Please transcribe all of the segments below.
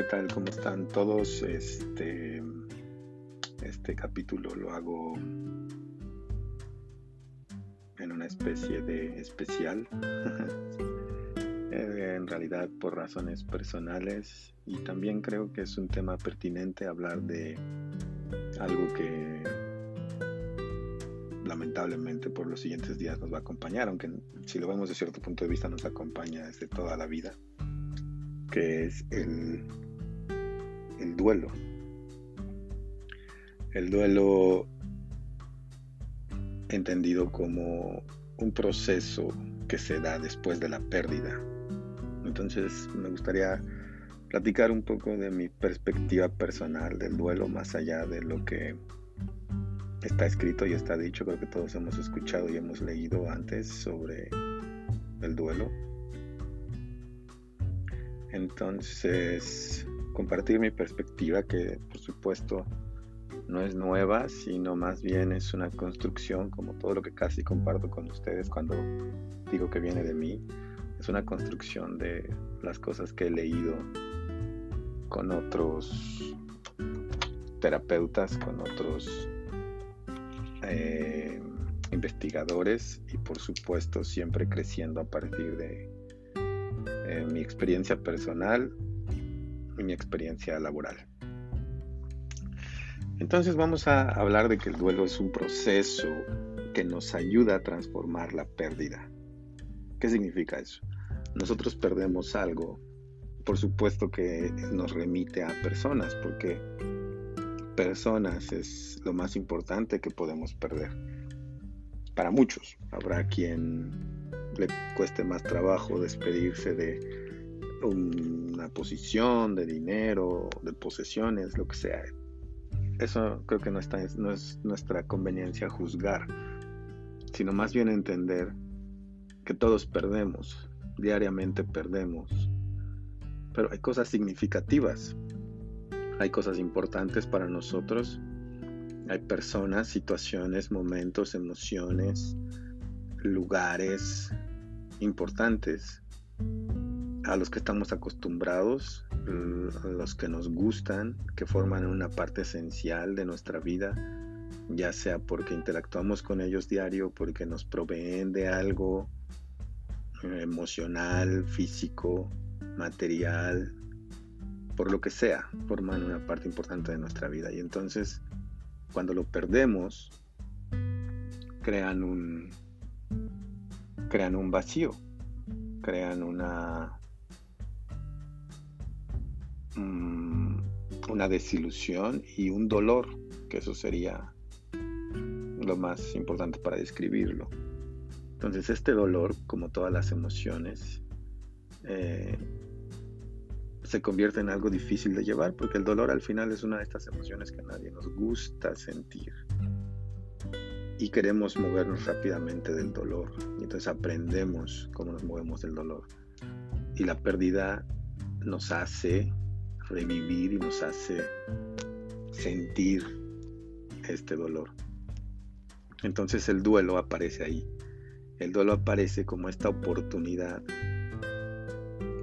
¿qué tal? ¿Cómo están todos? Este, este capítulo lo hago en una especie de especial. Eh, en realidad por razones personales y también creo que es un tema pertinente hablar de algo que lamentablemente por los siguientes días nos va a acompañar, aunque si lo vemos de cierto punto de vista nos acompaña desde toda la vida, que es el el duelo. El duelo entendido como un proceso que se da después de la pérdida. Entonces me gustaría platicar un poco de mi perspectiva personal del duelo más allá de lo que está escrito y está dicho. Creo que todos hemos escuchado y hemos leído antes sobre el duelo. Entonces, compartir mi perspectiva, que por supuesto no es nueva, sino más bien es una construcción, como todo lo que casi comparto con ustedes cuando digo que viene de mí, es una construcción de las cosas que he leído con otros terapeutas, con otros eh, investigadores y por supuesto siempre creciendo a partir de eh, mi experiencia personal mi experiencia laboral. Entonces vamos a hablar de que el duelo es un proceso que nos ayuda a transformar la pérdida. ¿Qué significa eso? Nosotros perdemos algo, por supuesto que nos remite a personas, porque personas es lo más importante que podemos perder. Para muchos, habrá quien le cueste más trabajo despedirse de una posición de dinero, de posesiones, lo que sea. Eso creo que no, está, no es nuestra conveniencia juzgar, sino más bien entender que todos perdemos, diariamente perdemos, pero hay cosas significativas, hay cosas importantes para nosotros, hay personas, situaciones, momentos, emociones, lugares importantes a los que estamos acostumbrados, a los que nos gustan, que forman una parte esencial de nuestra vida, ya sea porque interactuamos con ellos diario, porque nos proveen de algo eh, emocional, físico, material, por lo que sea, forman una parte importante de nuestra vida. Y entonces, cuando lo perdemos, crean un, crean un vacío, crean una Mm, una desilusión y un dolor, que eso sería lo más importante para describirlo. Entonces este dolor, como todas las emociones, eh, se convierte en algo difícil de llevar, porque el dolor al final es una de estas emociones que a nadie nos gusta sentir. Y queremos movernos rápidamente del dolor. Entonces aprendemos cómo nos movemos del dolor. Y la pérdida nos hace revivir y nos hace sentir este dolor. Entonces el duelo aparece ahí. El duelo aparece como esta oportunidad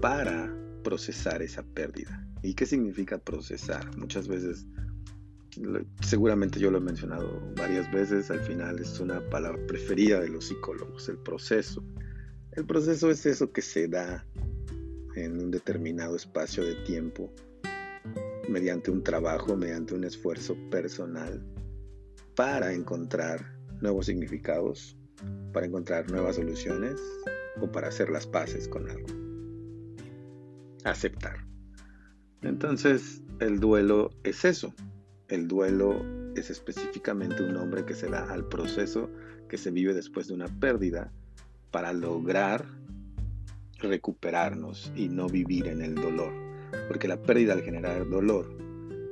para procesar esa pérdida. ¿Y qué significa procesar? Muchas veces, seguramente yo lo he mencionado varias veces, al final es una palabra preferida de los psicólogos, el proceso. El proceso es eso que se da en un determinado espacio de tiempo mediante un trabajo, mediante un esfuerzo personal para encontrar nuevos significados, para encontrar nuevas soluciones o para hacer las paces con algo. Aceptar. Entonces, el duelo es eso. El duelo es específicamente un nombre que se da al proceso que se vive después de una pérdida para lograr recuperarnos y no vivir en el dolor porque la pérdida al generar dolor,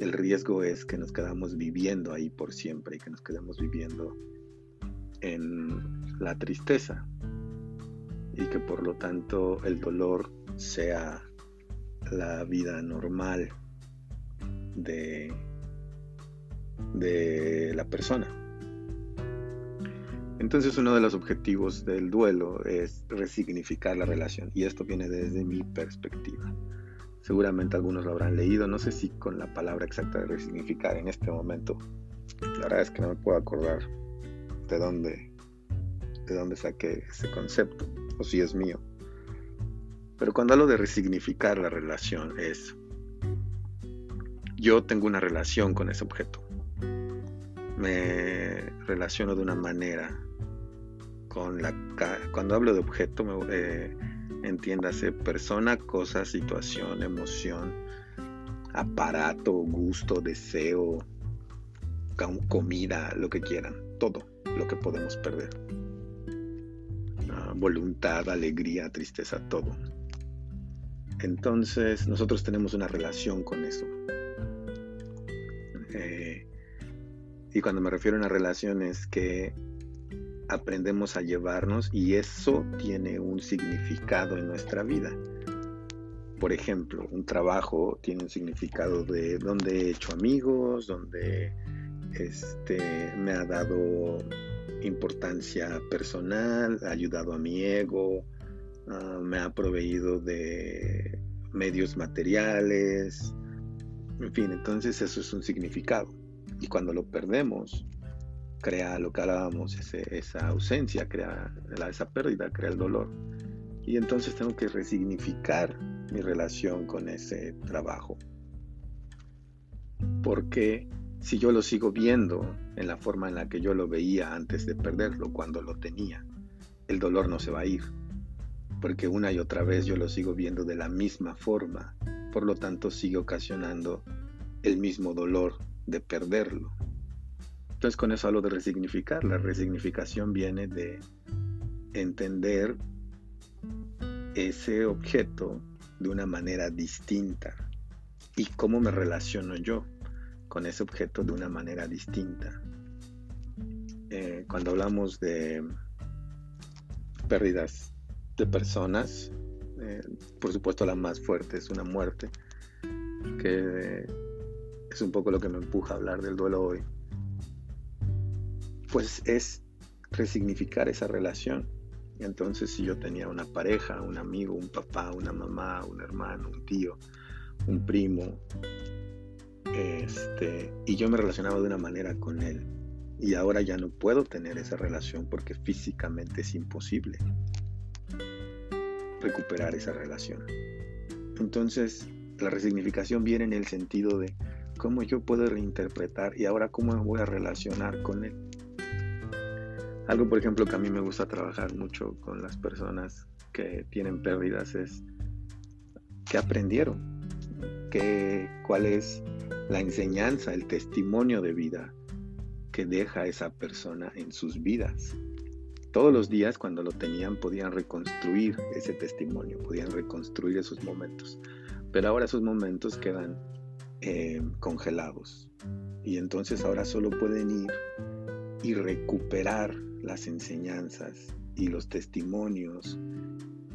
el riesgo es que nos quedamos viviendo ahí por siempre y que nos quedemos viviendo en la tristeza y que por lo tanto el dolor sea la vida normal de, de la persona. Entonces uno de los objetivos del duelo es resignificar la relación y esto viene desde mi perspectiva Seguramente algunos lo habrán leído, no sé si con la palabra exacta de resignificar en este momento. La verdad es que no me puedo acordar de dónde, de dónde saqué ese concepto, o si es mío. Pero cuando hablo de resignificar la relación es, yo tengo una relación con ese objeto. Me relaciono de una manera con la... Cuando hablo de objeto, eh, entiéndase persona, cosa, situación, emoción, aparato, gusto, deseo, comida, lo que quieran, todo lo que podemos perder. Ah, voluntad, alegría, tristeza, todo. Entonces nosotros tenemos una relación con eso. Eh, y cuando me refiero a una relación es que aprendemos a llevarnos y eso tiene un significado en nuestra vida. Por ejemplo, un trabajo tiene un significado de donde he hecho amigos, donde este, me ha dado importancia personal, ha ayudado a mi ego, ah, me ha proveído de medios materiales, en fin, entonces eso es un significado. Y cuando lo perdemos, crea lo que hablábamos, esa ausencia, crea esa pérdida, crea el dolor. Y entonces tengo que resignificar mi relación con ese trabajo. Porque si yo lo sigo viendo en la forma en la que yo lo veía antes de perderlo, cuando lo tenía, el dolor no se va a ir. Porque una y otra vez yo lo sigo viendo de la misma forma. Por lo tanto, sigue ocasionando el mismo dolor de perderlo. Entonces con eso hablo de resignificar. La resignificación viene de entender ese objeto de una manera distinta y cómo me relaciono yo con ese objeto de una manera distinta. Eh, cuando hablamos de pérdidas de personas, eh, por supuesto la más fuerte es una muerte, que es un poco lo que me empuja a hablar del duelo hoy pues es resignificar esa relación. Entonces, si yo tenía una pareja, un amigo, un papá, una mamá, un hermano, un tío, un primo, este, y yo me relacionaba de una manera con él, y ahora ya no puedo tener esa relación porque físicamente es imposible recuperar esa relación. Entonces, la resignificación viene en el sentido de cómo yo puedo reinterpretar y ahora cómo me voy a relacionar con él. Algo, por ejemplo, que a mí me gusta trabajar mucho con las personas que tienen pérdidas es que aprendieron, que, cuál es la enseñanza, el testimonio de vida que deja esa persona en sus vidas. Todos los días cuando lo tenían podían reconstruir ese testimonio, podían reconstruir esos momentos, pero ahora esos momentos quedan eh, congelados y entonces ahora solo pueden ir y recuperar las enseñanzas y los testimonios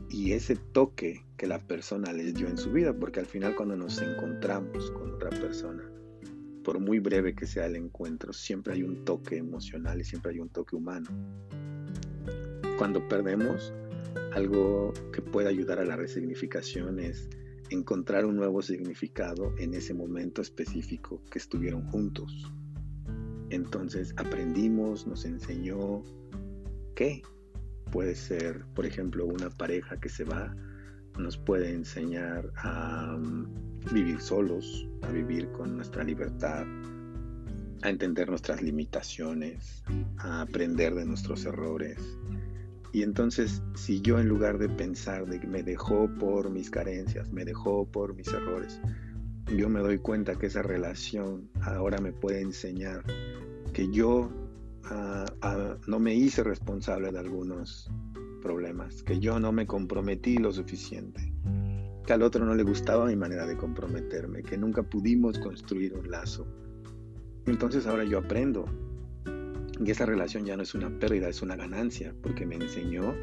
y ese toque que la persona les dio en su vida, porque al final cuando nos encontramos con otra persona, por muy breve que sea el encuentro, siempre hay un toque emocional y siempre hay un toque humano. Cuando perdemos, algo que puede ayudar a la resignificación es encontrar un nuevo significado en ese momento específico que estuvieron juntos. Entonces aprendimos, nos enseñó qué. Puede ser, por ejemplo, una pareja que se va, nos puede enseñar a mm, vivir solos, a vivir con nuestra libertad, a entender nuestras limitaciones, a aprender de nuestros errores. Y entonces, si yo en lugar de pensar de que me dejó por mis carencias, me dejó por mis errores, yo me doy cuenta que esa relación ahora me puede enseñar que yo ah, ah, no me hice responsable de algunos problemas, que yo no me comprometí lo suficiente, que al otro no le gustaba mi manera de comprometerme, que nunca pudimos construir un lazo. Entonces ahora yo aprendo y esa relación ya no es una pérdida, es una ganancia, porque me enseñó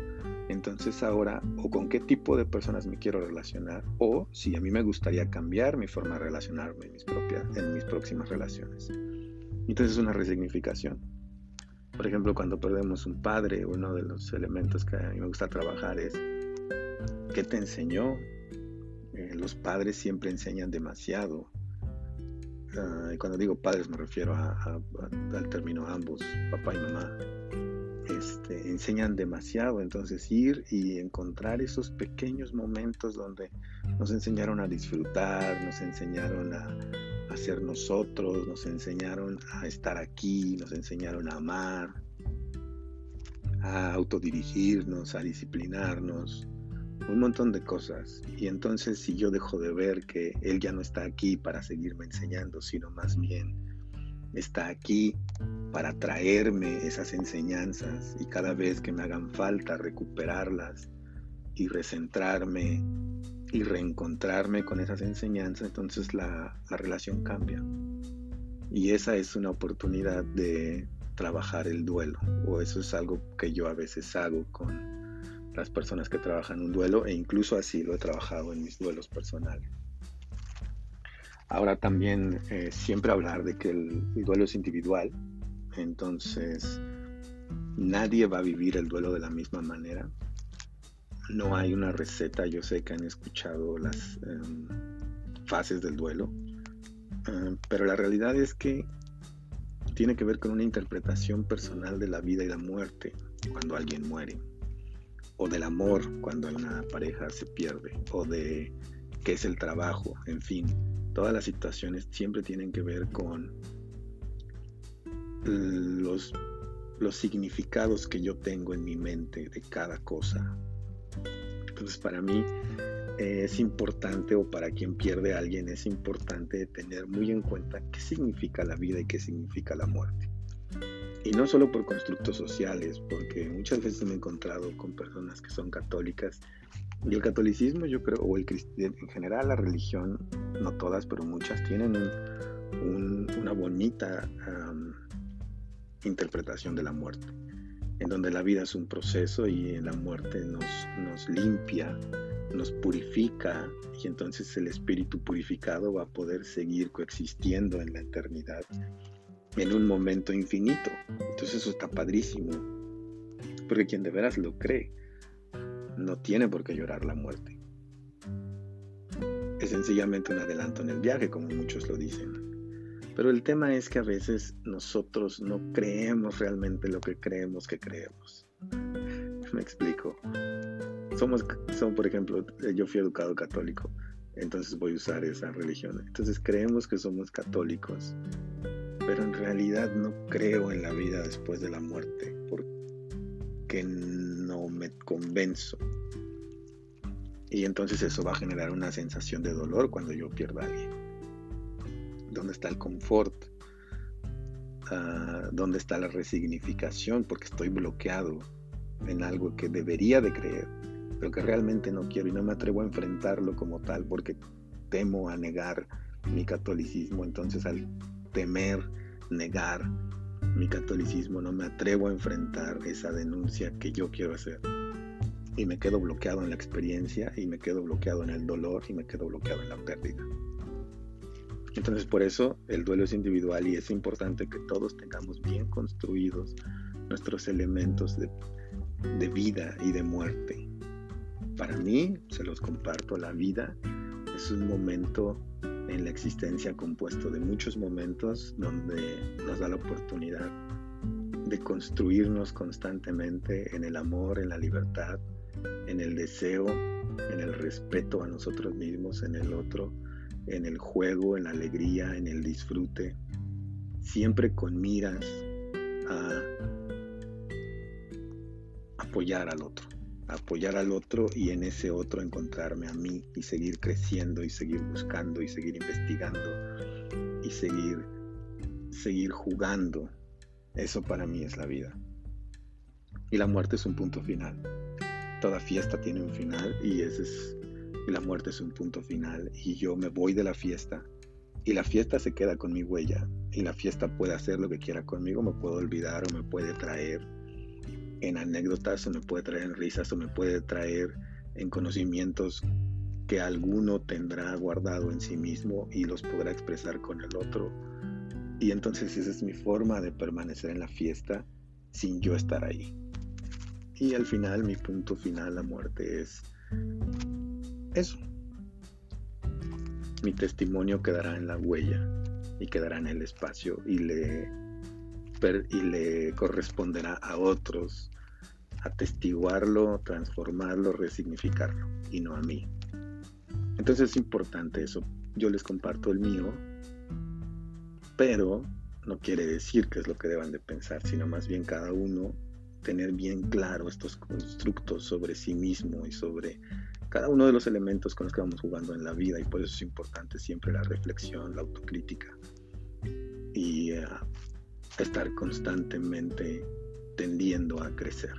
entonces ahora, o con qué tipo de personas me quiero relacionar, o si a mí me gustaría cambiar mi forma de relacionarme en mis, propias, en próximas relaciones. Entonces es una resignificación. Por ejemplo, cuando perdemos un padre, uno de los elementos que a mí me gusta trabajar es qué te enseñó Eh, los padres siempre enseñan demasiado. Ah, y cuando digo padres me refiero al término ambos, papá y mamá. Este, enseñan demasiado, entonces ir y encontrar esos pequeños momentos donde nos enseñaron a disfrutar, nos enseñaron a, a ser nosotros, nos enseñaron a estar aquí, nos enseñaron a amar, a autodirigirnos, a disciplinarnos, un montón de cosas. Y entonces si yo dejo de ver que Él ya no está aquí para seguirme enseñando, sino más bien está aquí para traerme esas enseñanzas y cada vez que me hagan falta recuperarlas y recentrarme y reencontrarme con esas enseñanzas, entonces la, la relación cambia. Y esa es una oportunidad de trabajar el duelo, o eso es algo que yo a veces hago con las personas que trabajan un duelo, e incluso así lo he trabajado en mis duelos personales. Ahora también eh, siempre hablar de que el, el duelo es individual, entonces nadie va a vivir el duelo de la misma manera. No hay una receta, yo sé que han escuchado las em, fases del duelo, em, pero la realidad es que tiene que ver con una interpretación personal de la vida y la muerte cuando alguien muere, o del amor cuando una pareja se pierde, o de qué es el trabajo, en fin, todas las situaciones siempre tienen que ver con los, los significados que yo tengo en mi mente de cada cosa. Entonces para mí es importante o para quien pierde a alguien es importante tener muy en cuenta qué significa la vida y qué significa la muerte. Y no solo por constructos sociales, porque muchas veces me he encontrado con personas que son católicas y el catolicismo yo creo, o el en general la religión, no todas, pero muchas tienen una bonita interpretación de la muerte, en donde la vida es un proceso y la muerte nos, nos limpia, nos purifica y entonces el espíritu purificado va a poder seguir coexistiendo en la eternidad en un momento infinito. Entonces eso está padrísimo, porque quien de veras lo cree no tiene por qué llorar la muerte. Es sencillamente un adelanto en el viaje, como muchos lo dicen. Pero el tema es que a veces nosotros no creemos realmente lo que creemos que creemos. Me explico somos, por ejemplo, yo fui educado católico, entonces voy a usar esa religión. Entonces creemos que somos católicos, pero en realidad no creo en la vida después de la muerte, porque no me convenzo. Y entonces eso va a generar una sensación de dolor cuando yo pierda a alguien. ¿Dónde está el confort? Ah, ¿Dónde está la resignificación? Porque estoy bloqueado en algo que debería de creer pero que realmente no quiero y no me atrevo a enfrentarlo como tal porque temo a negar mi catolicismo. Entonces al temer negar mi catolicismo no me atrevo a enfrentar esa denuncia que yo quiero hacer. Y me quedo bloqueado en la experiencia y me quedo bloqueado en el dolor y me quedo bloqueado en la pérdida. Entonces por eso el duelo es individual y es importante que todos tengamos bien construidos nuestros elementos de, de vida y de muerte para mí, se los comparto, la vida es un momento en la existencia compuesto de muchos momentos donde nos da la oportunidad de construirnos constantemente en el amor, en la libertad, en el deseo, en el respeto a nosotros mismos, en el otro, en el juego, en la alegría, en el disfrute, siempre con miras a apoyar al otro apoyar al otro y en ese otro encontrarme a mí y seguir creciendo y seguir buscando y seguir investigando y seguir seguir jugando. Eso para mí es la vida. Y la muerte es un punto final. Toda fiesta tiene un final y es la muerte es un punto final y yo me voy de la fiesta y la fiesta se queda con mi huella y la fiesta puede hacer lo que quiera conmigo, me puedo olvidar o me puede traer en anécdotas o me puede traer en risas o me puede traer en conocimientos que alguno tendrá guardado en sí mismo y los podrá expresar con el otro. Y entonces esa es mi forma de permanecer en la fiesta sin yo estar ahí. Y al final, mi punto final, la muerte, es eso. mi testimonio quedará en la huella y quedará en el espacio y le, y le corresponderá a otros atestiguarlo, transformarlo, resignificarlo y no a mí. Entonces es importante eso. Yo les comparto el mío, pero no quiere decir que es lo que deban de pensar, sino más bien cada uno tener bien claro estos constructos sobre sí mismo y sobre cada uno de los elementos con los que vamos jugando en la vida y por eso es importante siempre la reflexión, la autocrítica y eh, estar constantemente tendiendo a crecer.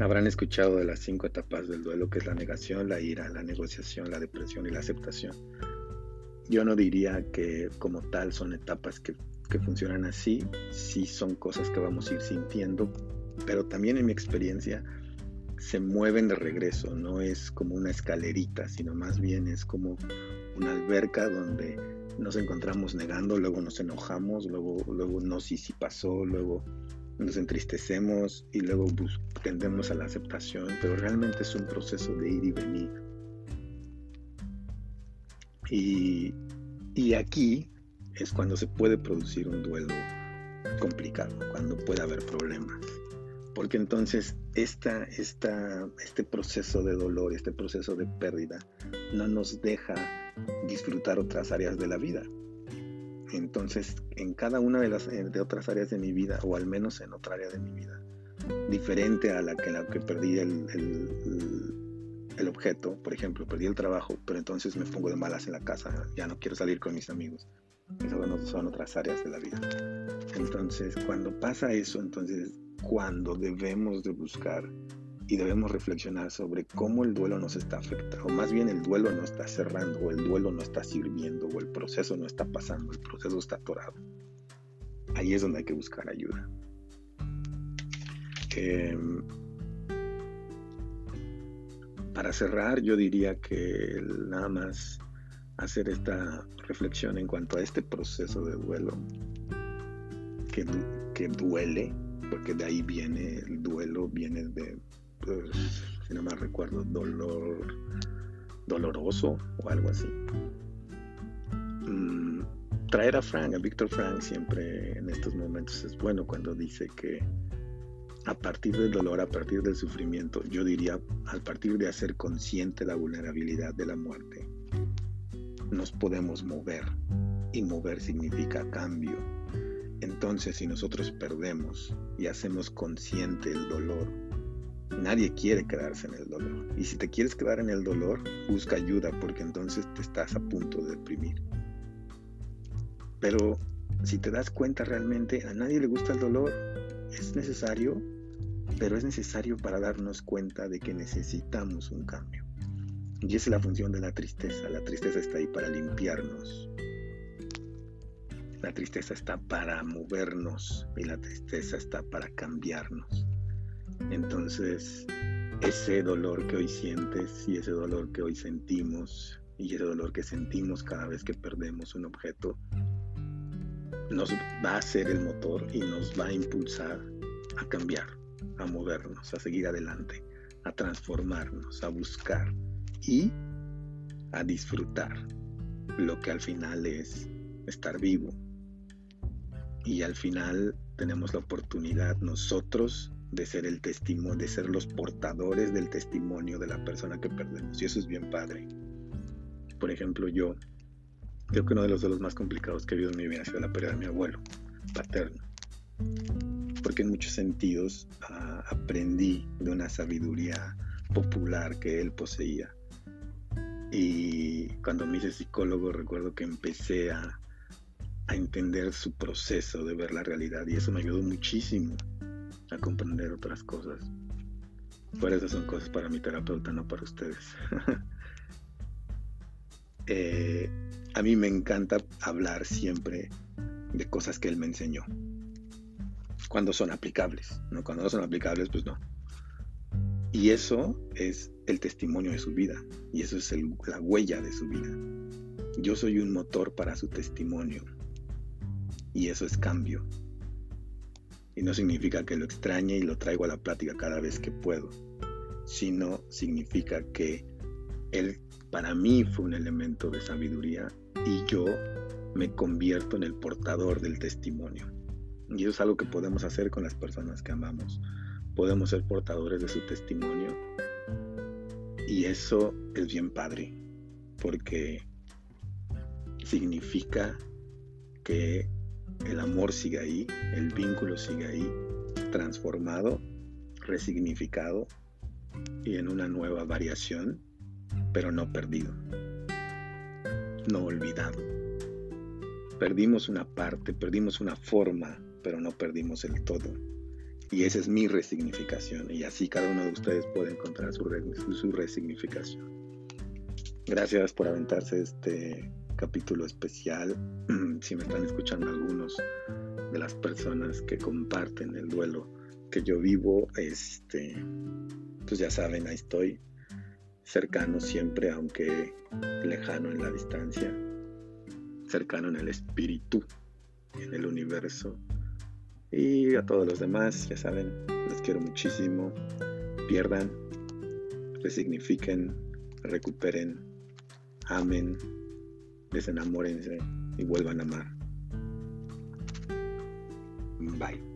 Habrán escuchado de las cinco etapas del duelo, que es la negación, la ira, la negociación, la depresión y la aceptación. Yo no diría que como tal son etapas que, que funcionan así, sí son cosas que vamos a ir sintiendo, pero también en mi experiencia se mueven de regreso, no es como una escalerita, sino más bien es como una alberca donde nos encontramos negando, luego nos enojamos, luego, luego no, sí, sí pasó, luego nos entristecemos y luego tendemos a la aceptación, pero realmente es un proceso de ir y venir. Y, y aquí es cuando se puede producir un duelo complicado, cuando puede haber problemas. Porque entonces esta, esta, este proceso de dolor, este proceso de pérdida, no nos deja disfrutar otras áreas de la vida. Entonces, en cada una de las eh, de otras áreas de mi vida, o al menos en otra área de mi vida, diferente a la que, la que perdí el, el, objeto, por ejemplo, perdí el trabajo, pero entonces me pongo de malas en la casa, ya no quiero salir con mis amigos. Esas son otras áreas de la vida. Entonces, cuando pasa eso, entonces, cuando debemos de buscar y debemos reflexionar sobre cómo el duelo nos está afectando, o más bien el duelo no está cerrando, o el duelo no está sirviendo, o el proceso no está pasando, el proceso está atorado. Ahí es donde hay que buscar ayuda. Em, para cerrar, yo diría que nada más hacer esta reflexión en cuanto a este proceso de duelo que, que duele, porque de ahí viene el duelo, viene de pues, si no me recuerdo, dolor doloroso o algo así. Mm, traer a Frank, a Víctor Frank, siempre en estos momentos es bueno cuando dice que a partir del dolor, a partir del sufrimiento, yo diría a partir de hacer consciente la vulnerabilidad de la muerte, nos podemos mover y mover significa cambio. Entonces, si nosotros perdemos y hacemos consciente el dolor, Nadie quiere quedarse en el dolor. Y si te quieres quedar en el dolor, busca ayuda porque entonces te estás a punto de deprimir. Pero si te das cuenta realmente, a nadie le gusta el dolor. Es necesario, pero es necesario para darnos cuenta de que necesitamos un cambio. Y esa es la función de la tristeza. La tristeza está ahí para limpiarnos. La tristeza está para movernos y la tristeza está para cambiarnos. Entonces, ese dolor que hoy sientes y ese dolor que hoy sentimos y ese dolor que sentimos cada vez que perdemos un objeto, nos va a ser el motor y nos va a impulsar a cambiar, a movernos, a seguir adelante, a transformarnos, a buscar y a disfrutar lo que al final es estar vivo. Y al final tenemos la oportunidad nosotros de ser el testimonio, de ser los portadores del testimonio de la persona que perdemos. Y eso es bien padre. Por ejemplo, yo creo que uno de los duelos más complicados que he vivido en mi vida ha sido la pérdida de mi abuelo paterno. Porque en muchos sentidos ah, aprendí de una sabiduría popular que él poseía. Y cuando me hice psicólogo recuerdo que empecé a, a entender su proceso de ver la realidad y eso me ayudó muchísimo a comprender otras cosas. Por eso son cosas para mi terapeuta, no para ustedes. Eh, a mí me encanta hablar siempre de cosas que él me enseñó. Cuando son aplicables, ¿no? Cuando no son aplicables, pues no. Y eso es el testimonio de su vida. Y eso es la huella de su vida. Yo soy un motor para su testimonio. Y eso es cambio. Y no significa que lo extrañe y lo traigo a la plática cada vez que puedo, sino significa que él para mí fue un elemento de sabiduría y yo me convierto en el portador del testimonio. Y eso es algo que podemos hacer con las personas que amamos. Podemos ser portadores de su testimonio. Y eso es bien padre, porque significa que el amor sigue ahí, el vínculo sigue ahí, transformado, resignificado y en una nueva variación, pero no perdido, no olvidado. Perdimos una parte, perdimos una forma, pero no perdimos el todo. Y esa es mi resignificación. Y así cada uno de ustedes puede encontrar su, su resignificación. Gracias por aventarse este capítulo especial. si me están escuchando algunos de las personas que comparten el duelo que yo vivo, este, pues ya saben, ahí estoy, cercano siempre, aunque lejano en la distancia, cercano en el espíritu, en el universo. Y a todos los demás, ya saben, les quiero muchísimo. Pierdan, resignifiquen, recuperen, amen, desenamórense y vuelvan a amar. Bye.